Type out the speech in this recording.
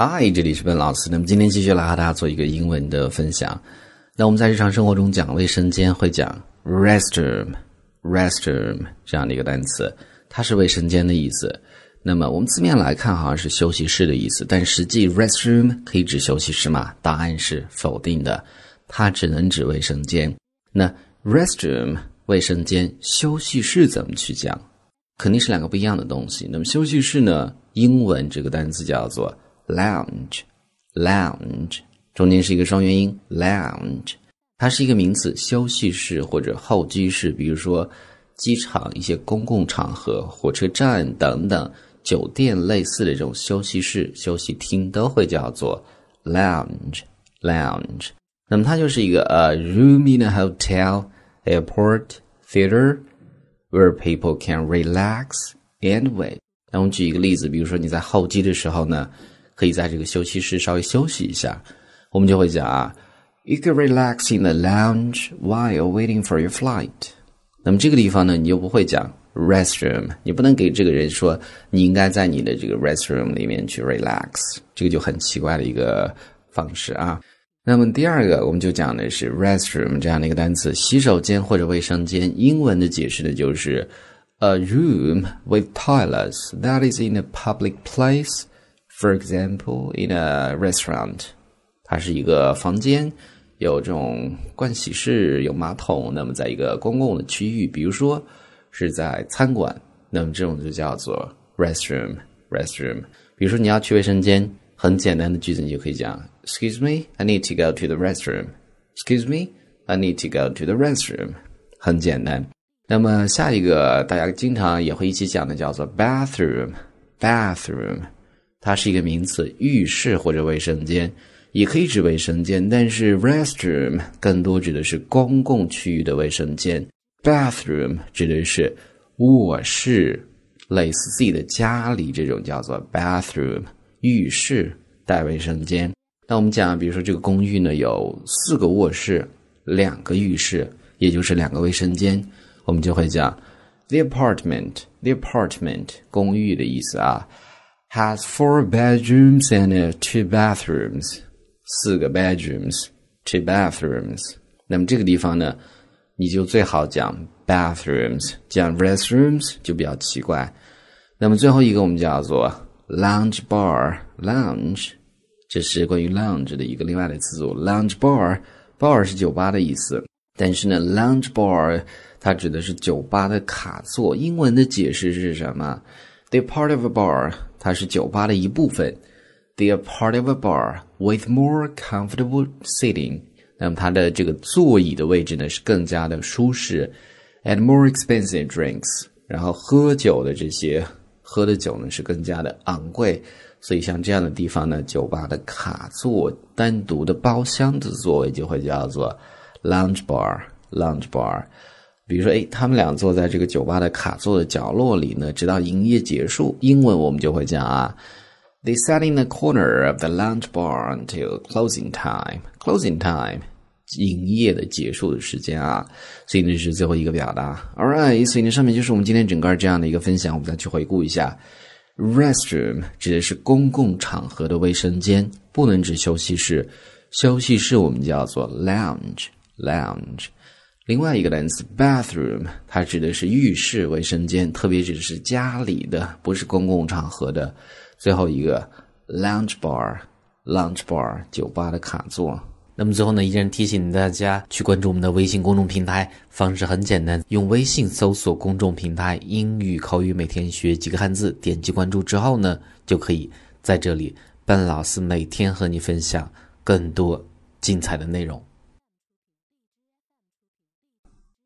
嗨，这里是笨老师。那么今天继续来和大家做一个英文的分享。那我们在日常生活中讲卫生间会讲 restroom，restroom 这样的一个单词，它是卫生间的意思。那么我们字面来看好像是休息室的意思，但实际 restroom 可以指休息室吗？答案是否定的，它只能指卫生间。那 restroom 卫生间，休息室怎么去讲？肯定是两个不一样的东西。那么休息室呢？英文这个单词叫做。lounge，lounge，中间是一个双元音，lounge，它是一个名词，休息室或者候机室，比如说机场一些公共场合、火车站等等，酒店类似的这种休息室、休息厅都会叫做 lounge，lounge。那么它就是一个呃 room in a hotel, airport, theater where people can relax and wait。那我们举一个例子，比如说你在候机的时候呢。可以在这个休息室稍微休息一下，我们就会讲啊，You can relax in the lounge while waiting for your flight。那么这个地方呢，你又不会讲 restroom，你不能给这个人说你应该在你的这个 restroom 里面去 relax，这个就很奇怪的一个方式啊。那么第二个，我们就讲的是 restroom 这样的一个单词，洗手间或者卫生间。英文的解释的就是 a room with toilets that is in a public place。For example, in a restaurant，它是一个房间，有这种盥洗室，有马桶。那么在一个公共的区域，比如说是在餐馆，那么这种就叫做 restroom。restroom。比如说你要去卫生间，很简单的句子你就可以讲：Excuse me, I need to go to the restroom. Excuse me, I need to go to the restroom。很简单。那么下一个大家经常也会一起讲的叫做 bathroom。bathroom。它是一个名词，浴室或者卫生间，也可以指卫生间。但是 restroom 更多指的是公共区域的卫生间，bathroom 指的是卧室，类似自己的家里这种叫做 bathroom 浴室带卫生间。那我们讲，比如说这个公寓呢有四个卧室，两个浴室，也就是两个卫生间，我们就会讲 the apartment，the apartment 公寓的意思啊。Has four bedrooms and two bathrooms，四个 bedrooms，two bathrooms。那么这个地方呢，你就最好讲 bathrooms，讲 restrooms 就比较奇怪。那么最后一个我们叫做 lounge bar，lounge，这是关于 lounge 的一个另外的词组。lounge bar，bar 是酒吧的意思，但是呢，lounge bar 它指的是酒吧的卡座。英文的解释是什么？The part of a bar 它是酒吧的一部分。They're part of a bar with more comfortable seating。那么它的这个座椅的位置呢是更加的舒适，and more expensive drinks。然后喝酒的这些喝的酒呢是更加的昂贵。所以像这样的地方呢，酒吧的卡座、单独的包厢的座位就会叫做 lounge bar。lounge bar。比如说，哎，他们俩坐在这个酒吧的卡座的角落里呢，直到营业结束。英文我们就会讲啊，They sat in the corner of the lounge bar until closing time. Closing time，营业的结束的时间啊。所以呢是最后一个表达。All right，所以呢上面就是我们今天整个这样的一个分享，我们再去回顾一下。Restroom 指的是公共场合的卫生间，不能指休息室。休息室我们叫做 lounge，lounge。另外一个单词 bathroom，它指的是浴室、卫生间，特别指的是家里的，不是公共场合的。最后一个 lounge bar，lounge bar 酒吧的卡座。那么最后呢，依然提醒大家去关注我们的微信公众平台，方式很简单，用微信搜索公众平台“英语口语每天学几个汉字”，点击关注之后呢，就可以在这里，笨老师每天和你分享更多精彩的内容。